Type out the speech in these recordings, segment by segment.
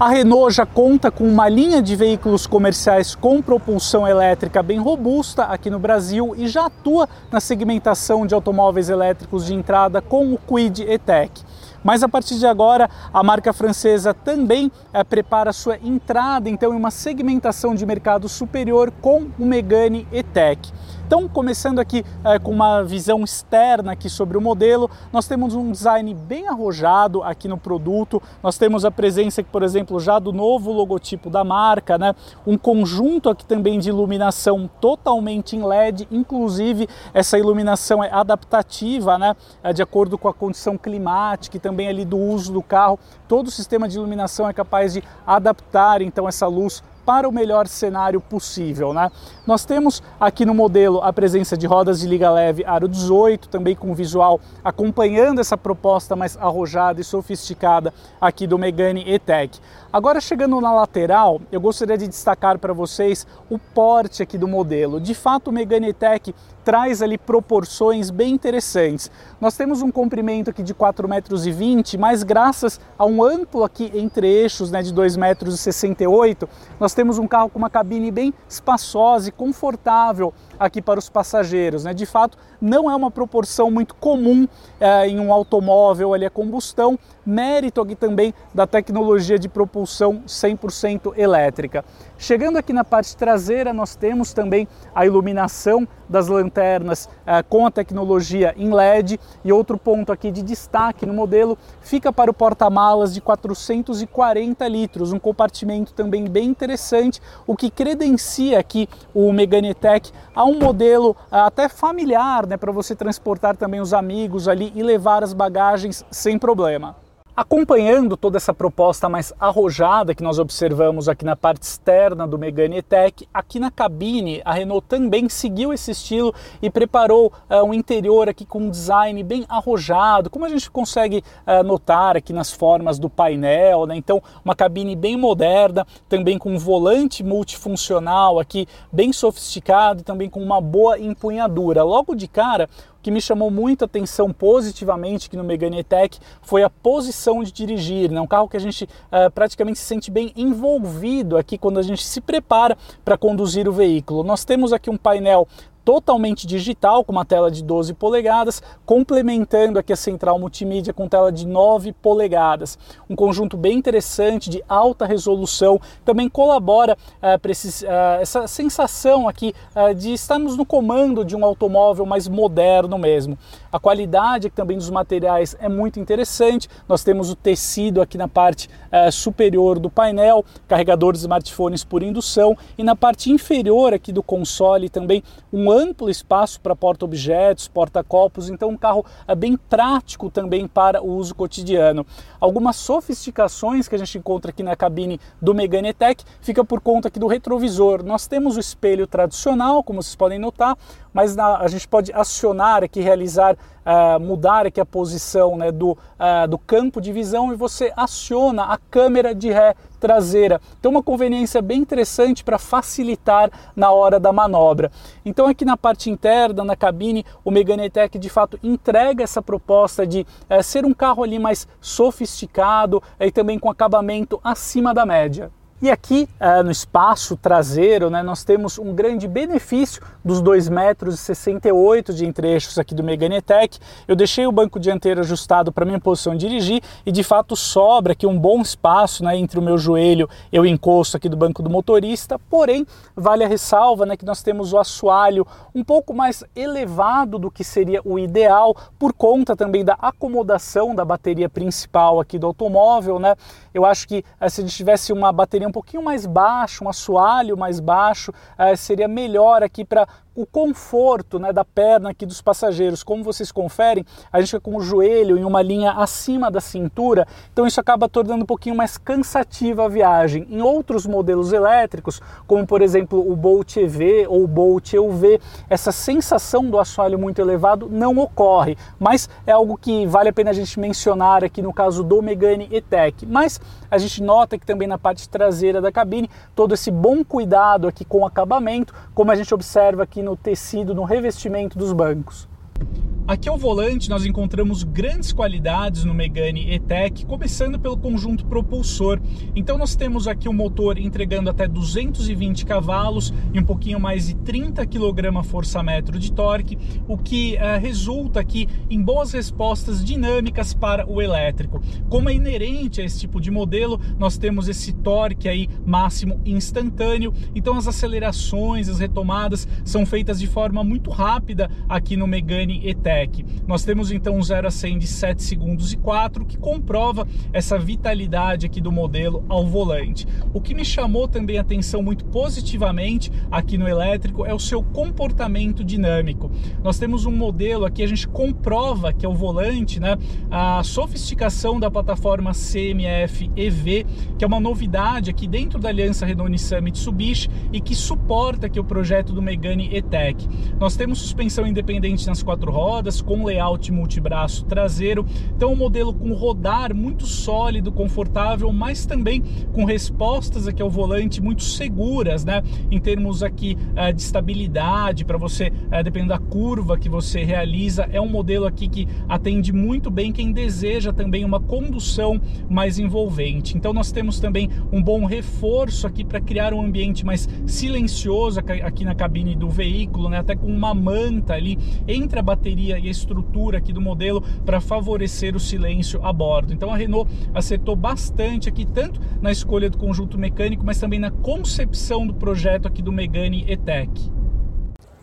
A Renault já conta com uma linha de veículos comerciais com propulsão elétrica bem robusta aqui no Brasil e já atua na segmentação de automóveis elétricos de entrada com o Kwid E-Tech. Mas a partir de agora, a marca francesa também é, prepara sua entrada então em uma segmentação de mercado superior com o Megane E-Tech. Então, começando aqui é, com uma visão externa aqui sobre o modelo, nós temos um design bem arrojado aqui no produto. Nós temos a presença, por exemplo, já do novo logotipo da marca, né? Um conjunto aqui também de iluminação totalmente em LED, inclusive essa iluminação é adaptativa, né? É de acordo com a condição climática e também ali do uso do carro. Todo o sistema de iluminação é capaz de adaptar então essa luz para o melhor cenário possível. Né? Nós temos aqui no modelo a presença de rodas de liga leve aro 18, também com visual acompanhando essa proposta mais arrojada e sofisticada aqui do Megane E-Tech. Agora chegando na lateral, eu gostaria de destacar para vocês o porte aqui do modelo. De fato, o Megane E-Tech traz ali proporções bem interessantes. Nós temos um comprimento aqui de 4,20 metros, mas graças a um amplo aqui entre eixos né, de 2,68 metros, nós temos um carro com uma cabine bem espaçosa e confortável aqui para os passageiros. Né? De fato, não é uma proporção muito comum é, em um automóvel ali a combustão, mérito aqui também da tecnologia de propulsão 100% elétrica. Chegando aqui na parte traseira, nós temos também a iluminação das lanternas eh, com a tecnologia em LED e outro ponto aqui de destaque no modelo fica para o porta-malas de 440 litros, um compartimento também bem interessante, o que credencia aqui o Megane Tech a um modelo eh, até familiar, né, para você transportar também os amigos ali e levar as bagagens sem problema. Acompanhando toda essa proposta mais arrojada que nós observamos aqui na parte externa do Megane E-Tech, aqui na cabine a Renault também seguiu esse estilo e preparou uh, um interior aqui com um design bem arrojado, como a gente consegue uh, notar aqui nas formas do painel, né? Então, uma cabine bem moderna, também com um volante multifuncional aqui bem sofisticado também com uma boa empunhadura. Logo de cara, que me chamou muito a atenção positivamente aqui no Megane E-Tech foi a posição de dirigir, né? um carro que a gente uh, praticamente se sente bem envolvido aqui quando a gente se prepara para conduzir o veículo. Nós temos aqui um painel totalmente digital, com uma tela de 12 polegadas, complementando aqui a central multimídia com tela de 9 polegadas. Um conjunto bem interessante, de alta resolução, também colabora uh, para uh, essa sensação aqui uh, de estarmos no comando de um automóvel mais moderno mesmo. A qualidade também dos materiais é muito interessante. Nós temos o tecido aqui na parte superior do painel, carregador de smartphones por indução e na parte inferior aqui do console também um amplo espaço para porta-objetos, porta-copos, então um carro é bem prático também para o uso cotidiano. Algumas sofisticações que a gente encontra aqui na cabine do Megane Tech fica por conta aqui do retrovisor. Nós temos o espelho tradicional, como vocês podem notar, mas na, a gente pode acionar aqui, realizar, uh, mudar aqui a posição né, do, uh, do campo de visão e você aciona a câmera de ré traseira. Então uma conveniência bem interessante para facilitar na hora da manobra. Então aqui na parte interna, na cabine, o Megane Tech de fato entrega essa proposta de uh, ser um carro ali mais sofisticado e também com acabamento acima da média. E aqui uh, no espaço traseiro, né, nós temos um grande benefício dos 2,68 metros de entre-eixos aqui do Megane Tech. Eu deixei o banco dianteiro ajustado para minha posição de dirigir e de fato sobra aqui um bom espaço né, entre o meu joelho e o encosto aqui do banco do motorista. Porém, vale a ressalva né, que nós temos o assoalho um pouco mais elevado do que seria o ideal por conta também da acomodação da bateria principal aqui do automóvel. Né? Eu acho que uh, se a gente tivesse uma bateria um pouquinho mais baixo, um assoalho mais baixo, uh, seria melhor aqui para o conforto né, da perna aqui dos passageiros. Como vocês conferem, a gente fica com o joelho em uma linha acima da cintura, então isso acaba tornando um pouquinho mais cansativa a viagem. Em outros modelos elétricos, como por exemplo o Bolt EV ou o Bolt EUV, essa sensação do assoalho muito elevado não ocorre, mas é algo que vale a pena a gente mencionar aqui no caso do Megane E-Tech. Mas a gente nota que também na parte traseira da cabine, todo esse bom cuidado aqui com o acabamento, como a gente observa aqui no tecido, no revestimento dos bancos. Aqui ao volante nós encontramos grandes qualidades no Megane E-Tech, começando pelo conjunto propulsor. Então nós temos aqui o um motor entregando até 220 cavalos e um pouquinho mais de 30 kgfm de torque, o que uh, resulta aqui em boas respostas dinâmicas para o elétrico. Como é inerente a esse tipo de modelo, nós temos esse torque aí máximo instantâneo, então as acelerações, as retomadas são feitas de forma muito rápida aqui no Megane E-Tech. Nós temos então um 0 a 100 de 7 segundos e 4, que comprova essa vitalidade aqui do modelo ao volante. O que me chamou também a atenção muito positivamente aqui no elétrico é o seu comportamento dinâmico. Nós temos um modelo aqui, a gente comprova que é o volante, né, a sofisticação da plataforma CMF EV, que é uma novidade aqui dentro da aliança Renault-Nissan Mitsubishi e que suporta aqui o projeto do Megane E-Tech. Nós temos suspensão independente nas quatro rodas, com layout multibraço traseiro. Então, um modelo com rodar muito sólido, confortável, mas também com respostas aqui ao volante muito seguras, né? Em termos aqui uh, de estabilidade, para você, uh, dependendo da curva que você realiza, é um modelo aqui que atende muito bem quem deseja também uma condução mais envolvente. Então, nós temos também um bom reforço aqui para criar um ambiente mais silencioso aqui na cabine do veículo, né? Até com uma manta ali entre a bateria e a estrutura aqui do modelo para favorecer o silêncio a bordo. Então a Renault acertou bastante aqui, tanto na escolha do conjunto mecânico, mas também na concepção do projeto aqui do Megane E-Tech.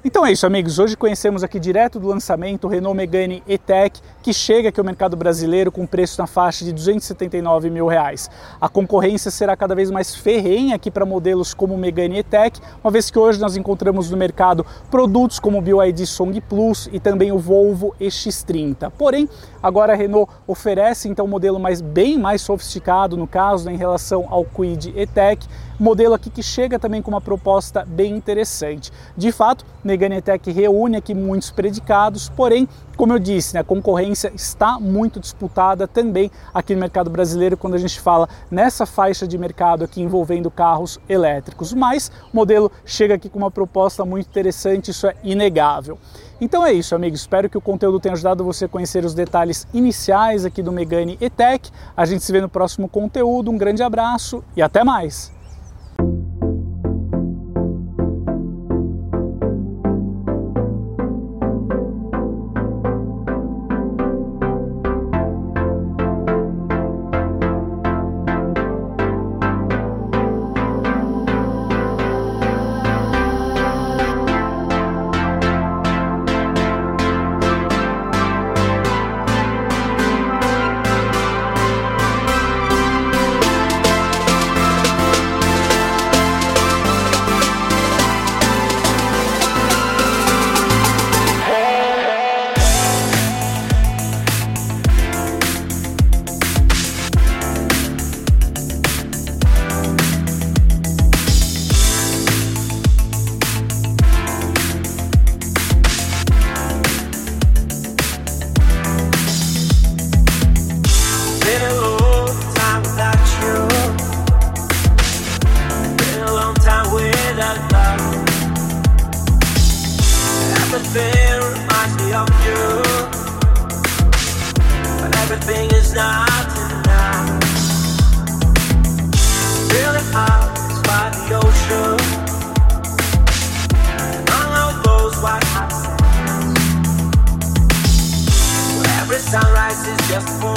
Então é isso, amigos. Hoje conhecemos aqui direto do lançamento o Renault Megane E-Tech, que chega aqui ao mercado brasileiro com preço na faixa de 279 mil reais. A concorrência será cada vez mais ferrenha aqui para modelos como o Megane E-Tech, uma vez que hoje nós encontramos no mercado produtos como o BYD Song Plus e também o Volvo EX30. Porém, agora a Renault oferece então um modelo mais, bem mais sofisticado, no caso, né, em relação ao Kwid E-Tech, modelo aqui que chega também com uma proposta bem interessante. De fato, Megane Tech reúne aqui muitos predicados, porém, como eu disse, né, a concorrência está muito disputada também aqui no mercado brasileiro quando a gente fala nessa faixa de mercado aqui envolvendo carros elétricos. Mas o modelo chega aqui com uma proposta muito interessante, isso é inegável. Então é isso, amigos. Espero que o conteúdo tenha ajudado você a conhecer os detalhes iniciais aqui do Megane E-Tech. A gente se vê no próximo conteúdo. Um grande abraço e até mais! Sunrise is just for